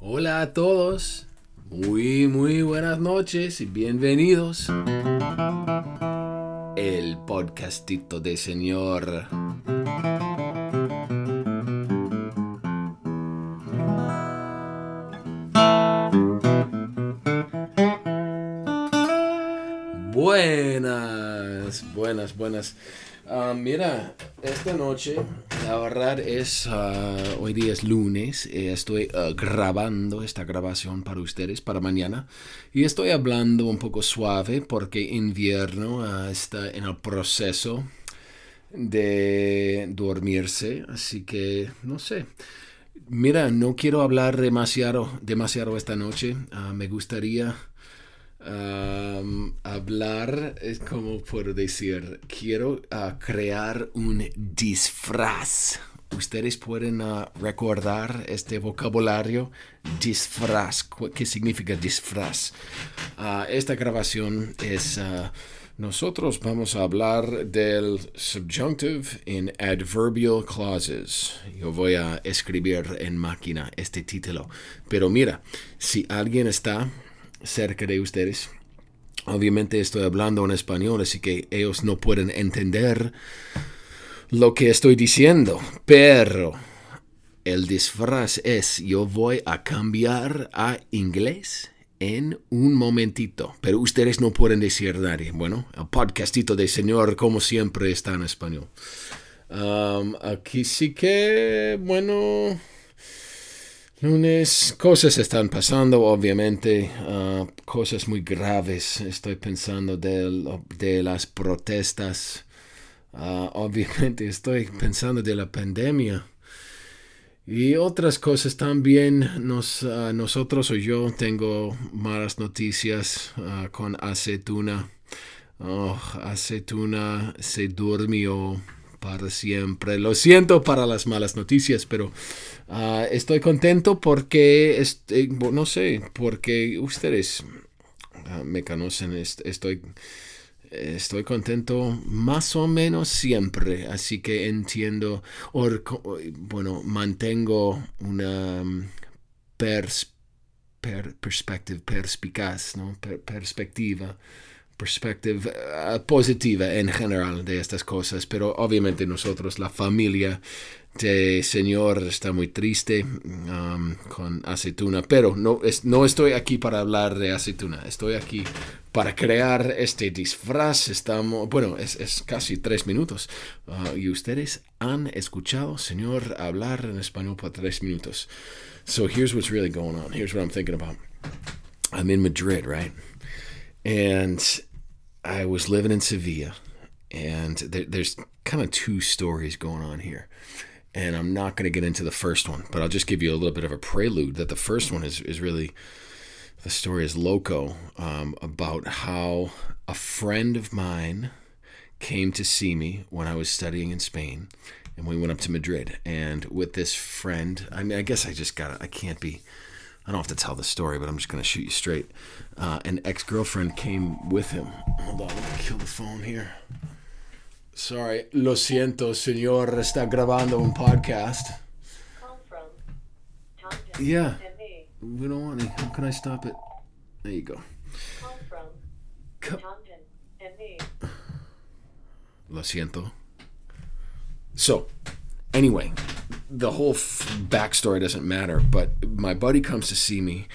Hola a todos, muy muy buenas noches y bienvenidos. El podcastito de señor. Buenas, buenas, buenas. Ah, mira, esta noche, la verdad es, ah, hoy día es lunes, eh, estoy ah, grabando esta grabación para ustedes, para mañana, y estoy hablando un poco suave porque invierno está en el proceso de dormirse, así que no sé. Mira, no quiero hablar demasiado, demasiado esta noche, me gustaría hablar, es como puedo decir, quiero ah, crear un disfraz. Ustedes pueden ah, recordar este vocabulario, disfraz. ¿Qué significa disfraz? Ah, esta grabación es... nosotros vamos a hablar del subjunctive in adverbial clauses. Yo voy a escribir en máquina este título. Pero mira, si alguien está cerca de ustedes. Obviamente estoy hablando en español, así que ellos no pueden entender lo que estoy diciendo. Pero el disfraz es, yo voy a cambiar a inglés en un momentito. Pero ustedes no pueden decir nadie. Bueno, el podcastito de señor, como siempre, está en español. Aquí sí que, bueno Lunes, cosas están pasando, obviamente, uh, cosas muy graves. Estoy pensando de, las protestas. Uh, obviamente estoy pensando de la pandemia. Y otras cosas también. Nos, uh, nosotros o yo tengo malas noticias con acetuna. Oh, acetuna se durmió para siempre. Lo siento para las malas noticias, pero ah, estoy contento porque, este, no sé, porque ustedes ah, me conocen, estoy, estoy contento más o menos siempre, así que entiendo, o, bueno, mantengo una mm, pers, perspectiva, perspicaz, ¿no? perspectiva perspectiva eh, positiva en general de estas cosas, pero obviamente nosotros, la familia de Señor, está muy triste um, con aceituna, pero no, es, no estoy aquí para hablar de aceituna, estoy aquí para crear este disfraz. Estamos, bueno, es, es casi tres minutos uh, y ustedes han escuchado Señor hablar en español por tres minutos. So here's what's really going on. Here's what I'm thinking about. I'm in Madrid, right? And I was living in Sevilla, and there, there's kind of two stories going on here. And I'm not going to get into the first one, but I'll just give you a little bit of a prelude that the first one is, is really the story is loco um, about how a friend of mine came to see me when I was studying in Spain, and we went up to Madrid. And with this friend, I mean, I guess I just got I can't be I don't have to tell the story, but I'm just going to shoot you straight. Uh, an ex girlfriend came with him. Hold on, let me kill the phone here. Sorry, lo siento, señor, está grabando un podcast. Yeah, we don't want any. How can I stop it? There you go. Call Lo siento. So, anyway, the whole f- backstory doesn't matter, but my buddy comes to see me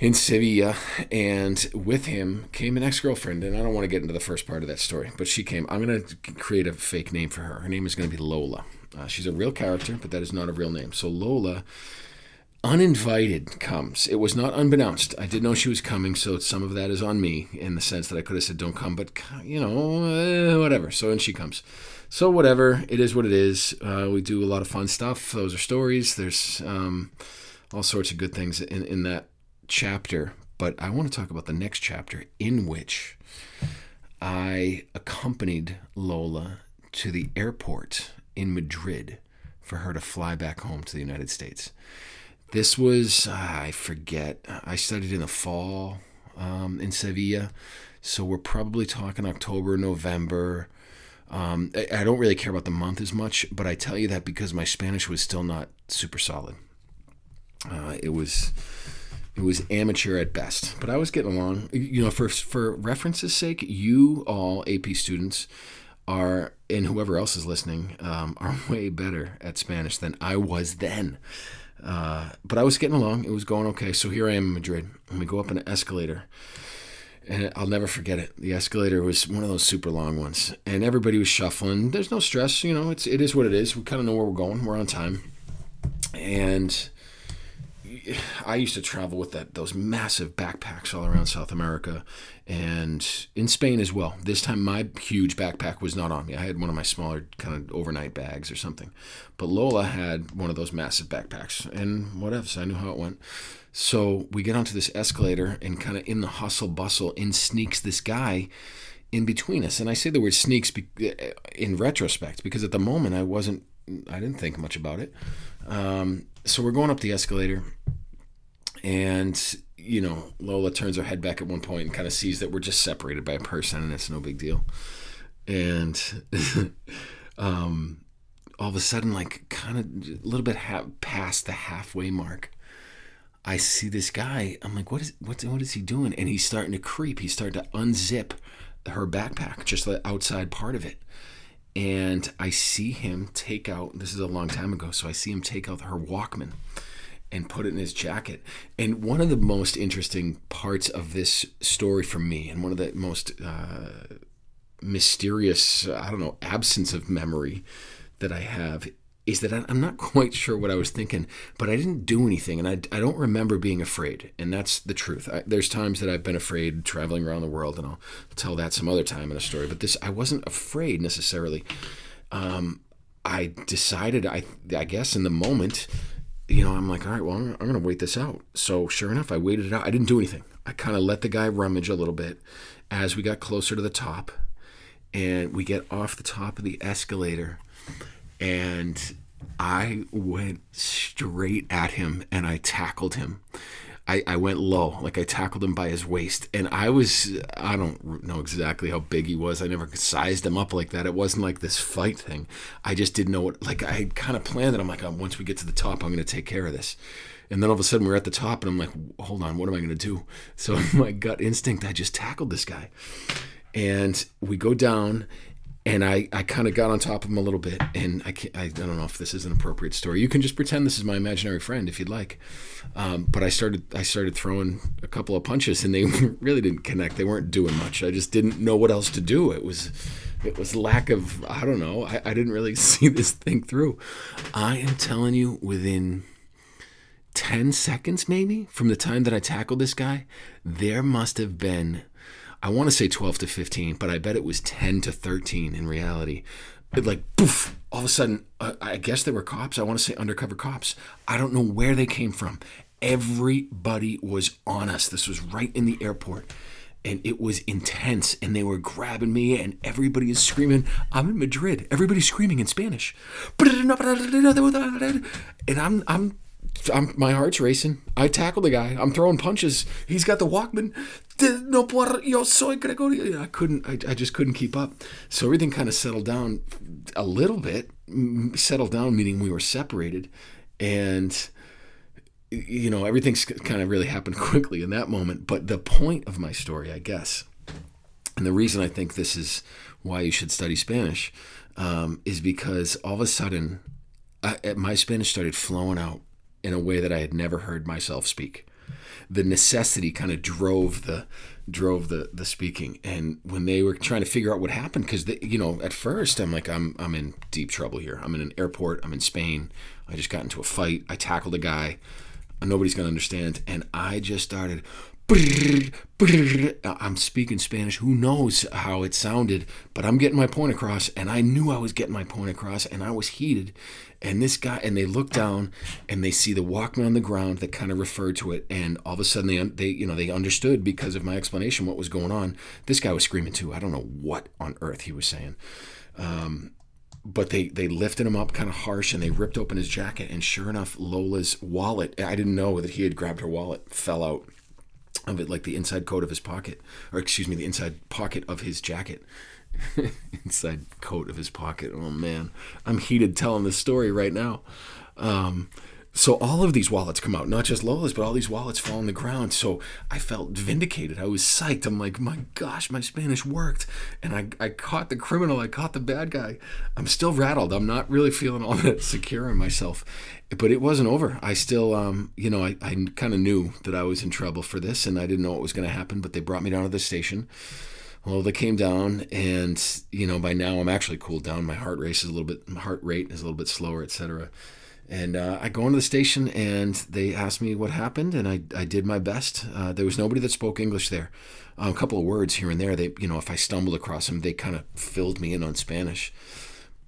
in Sevilla, and with him came an ex girlfriend. And I don't want to get into the first part of that story, but she came. I'm going to create a fake name for her. Her name is going to be Lola. Uh, she's a real character, but that is not a real name. So Lola, uninvited, comes. It was not unbeknownst. I did know she was coming, so some of that is on me in the sense that I could have said, don't come, but, you know, uh, whatever. So, and she comes. So whatever, it is what it is. Uh, we do a lot of fun stuff. Those are stories. There's um, all sorts of good things in, in that chapter. But I want to talk about the next chapter in which I accompanied Lola to the airport in Madrid for her to fly back home to the United States. This was, uh, I forget, I studied in the fall um, in Sevilla. So we're probably talking October, November. Um, I, don't really care about the month as much, but I tell you that because my Spanish was still not super solid. Uh, it was it was amateur at best, but I was getting along. You know, for for reference's sake, you all AP students are, and whoever else is listening, um, are way better at Spanish than I was then. Uh, but I was getting along. It was going okay. So here I am in Madrid, and we go up an escalator. And I'll never forget it. The escalator was one of those super long ones, and everybody was shuffling. There's no stress, you know. It's it is what it is. We kind of know where we're going. We're on time, and I used to travel with that those massive backpacks all around South America and in Spain as well. This time my huge backpack was not on me. I had one of my smaller kind of overnight bags or something. But Lola had one of those massive backpacks and whatever, so I knew how it went. So we get onto this escalator and kind of in the hustle bustle in sneaks this guy in between us. And I say the word sneaks in retrospect because at the moment I wasn't I didn't think much about it. Um, so we're going up the escalator and you know Lola turns her head back at one point and kind of sees that we're just separated by a person and it's no big deal. And um, all of a sudden like kind of a little bit ha- past the halfway mark I see this guy. I'm like what is what, what is he doing? And he's starting to creep. He's starting to unzip her backpack just the outside part of it. And I see him take out this is a long time ago so I see him take out her Walkman and put it in his jacket. And one of the most interesting parts of this story for me, and one of the most uh, mysterious, I don't know, absence of memory that I have, is that I'm not quite sure what I was thinking, but I didn't do anything, and I, I don't remember being afraid, and that's the truth. I, there's times that I've been afraid traveling around the world, and I'll tell that some other time in a story. But this, I wasn't afraid necessarily. Um, I decided, I I guess, in the moment you know, I'm like, all right, well, I'm, I'm going to wait this out. So sure enough, I waited it out. I didn't do anything. I kind of let the guy rummage a little bit as we got closer to the top. And we get off the top of the escalator. And I went straight at him and I tackled him. I, I went low, like I tackled him by his waist. And I was, I don't know exactly how big he was. I never sized him up like that. It wasn't like this fight thing. I just didn't know what, like, I kind of planned it. I'm like, oh, once we get to the top, I'm going to take care of this. And then all of a sudden we're at the top, and I'm like, hold on, what am I going to do? So, my gut instinct, I just tackled this guy. And we go down, and I, I kind of got on top of him a little bit, and I, I, I don't know if this is an appropriate story. You can just pretend this is my imaginary friend if you'd like. Um, but I started I started throwing a couple of punches, and they really didn't connect. They weren't doing much. I just didn't know what else to do. It was it was lack of I don't know. I, I didn't really see this thing through. I am telling you, within 10 seconds maybe from the time that I tackled this guy, there must have been I want to say 12 to 15, but I bet it was 10 to 13 in reality. It like poof, all of a sudden, uh, I guess they were cops. I want to say undercover cops. I don't know where they came from. Everybody was on us. This was right in the airport. And it was intense, and they were grabbing me, and everybody is screaming. I'm in Madrid. Everybody's screaming in Spanish, and I'm I'm I'm, my heart's racing. I tackle the guy. I'm throwing punches. He's got the Walkman. No por yo soy Gregorio. I couldn't. I, I just couldn't keep up. So everything kind of settled down a little bit. Settled down, meaning we were separated, and you know everything's kind of really happened quickly in that moment. But the point of my story, I guess, and the reason I think this is why you should study Spanish, um, is because all of a sudden, I, my Spanish started flowing out in a way that I had never heard myself speak. The necessity kind of drove the drove the the speaking. And when they were trying to figure out what happened because you know at first i'm like i'm i'm in deep trouble here. I'm in an airport. I'm in spain. I just got into a fight. I tackled a guy. Nobody's going to understand. And i just started I'm speaking Spanish. Who knows how it sounded, but I'm getting my point across. And I knew I was getting my point across, and I was heated. And this guy, and they look down and they see the Walkman on the ground that kind of referred to it. And all of a sudden, they, they, you know, they understood because of my explanation what was going on. This guy was screaming too. I don't know what on earth he was saying. Um, but they they lifted him up kind of harsh and they ripped open his jacket and sure enough lola's wallet i didn't know that he had grabbed her wallet fell out of it, like the inside coat of his pocket, or excuse me, the inside pocket of his jacket. inside coat of his pocket. Oh man, I'm heated telling this story right now. Um, So all of these wallets come out, not just Lola's, but all these wallets fall on the ground. So I felt vindicated. I was psyched. I'm like, my gosh, my Spanish worked. And I, I caught the criminal. I caught the bad guy. I'm still rattled. I'm not really feeling all that secure in myself. But it wasn't over. I still, um, you know, I, I kind of knew that I was in trouble for this and I didn't know what was going to happen. But they brought me down to the station. Well, they came down, and you know, by now I'm actually cooled down. My heart rate is a little bit, my heart rate is a little bit slower, etc. And uh, I go into the station and they asked me what happened, and I, I did my best. Uh, there was nobody that spoke English there. A couple of words here and there. They, you know, if I stumbled across them, they kind of filled me in on Spanish.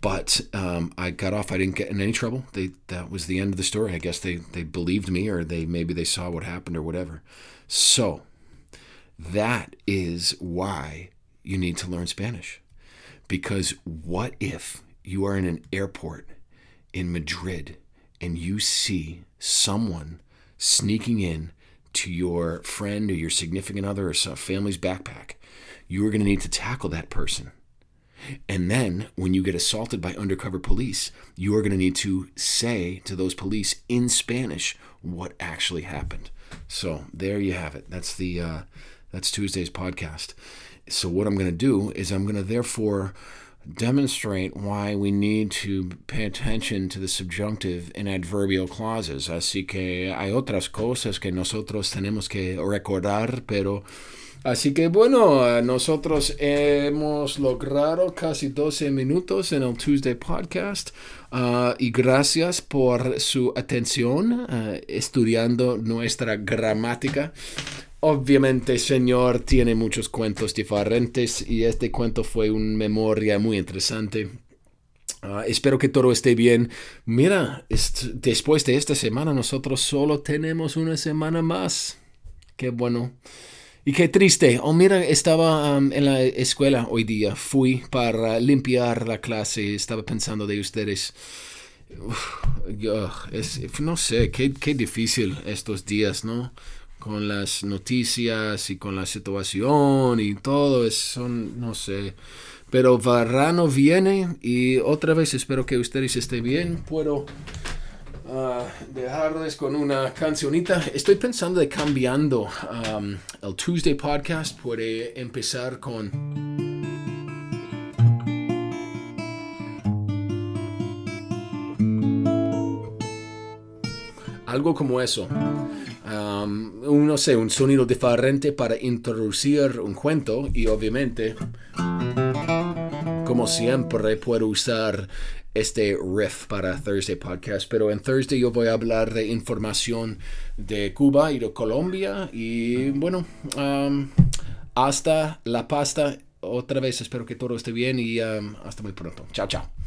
But um, I got off. I didn't get in any trouble. They that was the end of the story. I guess they they believed me, or they maybe they saw what happened, or whatever. So that is why you need to learn Spanish. Because what if you are in an airport in Madrid and you see someone sneaking in to your friend or your significant other or some family's backpack, you are going to need to tackle that person. And then when you get assaulted by undercover police, you are going to need to say to those police in Spanish what actually happened. So there you have it. That's the uh, that's Tuesday's podcast. So what I'm going to do is I'm going to therefore demonstrate why we need to pay attention to the subjunctive and adverbial clauses. Así que hay otras cosas que nosotros tenemos que recordar, pero así que bueno, nosotros hemos logrado casi 12 minutos en el Tuesday podcast uh, y gracias por su atención uh, estudiando nuestra gramática. Obviamente, señor tiene muchos cuentos diferentes y este cuento fue una memoria muy interesante. Uh, espero que todo esté bien. Mira, después de esta semana nosotros solo tenemos una semana más. Qué bueno. Y qué triste. Oh, mira, estaba en la escuela hoy día. Fui para limpiar la clase. Estaba pensando de ustedes. Uf, es, no sé, qué, qué difícil estos días, ¿no? Con las noticias y con la situación y todo, es, son, no sé. Pero Varano viene y otra vez espero que ustedes estén bien. Puedo uh, dejarles con una cancionita. Estoy pensando de cambiando um, el Tuesday podcast. Puede empezar con... Algo como eso un sonido diferente para introducir un cuento y obviamente, como siempre, puedo usar este riff para Thursday Podcast, pero en Thursday yo voy a hablar de información de Cuba y de Colombia y bueno, um, hasta la pasta. Otra vez espero que todo esté bien y um, hasta muy pronto. Chao, chao.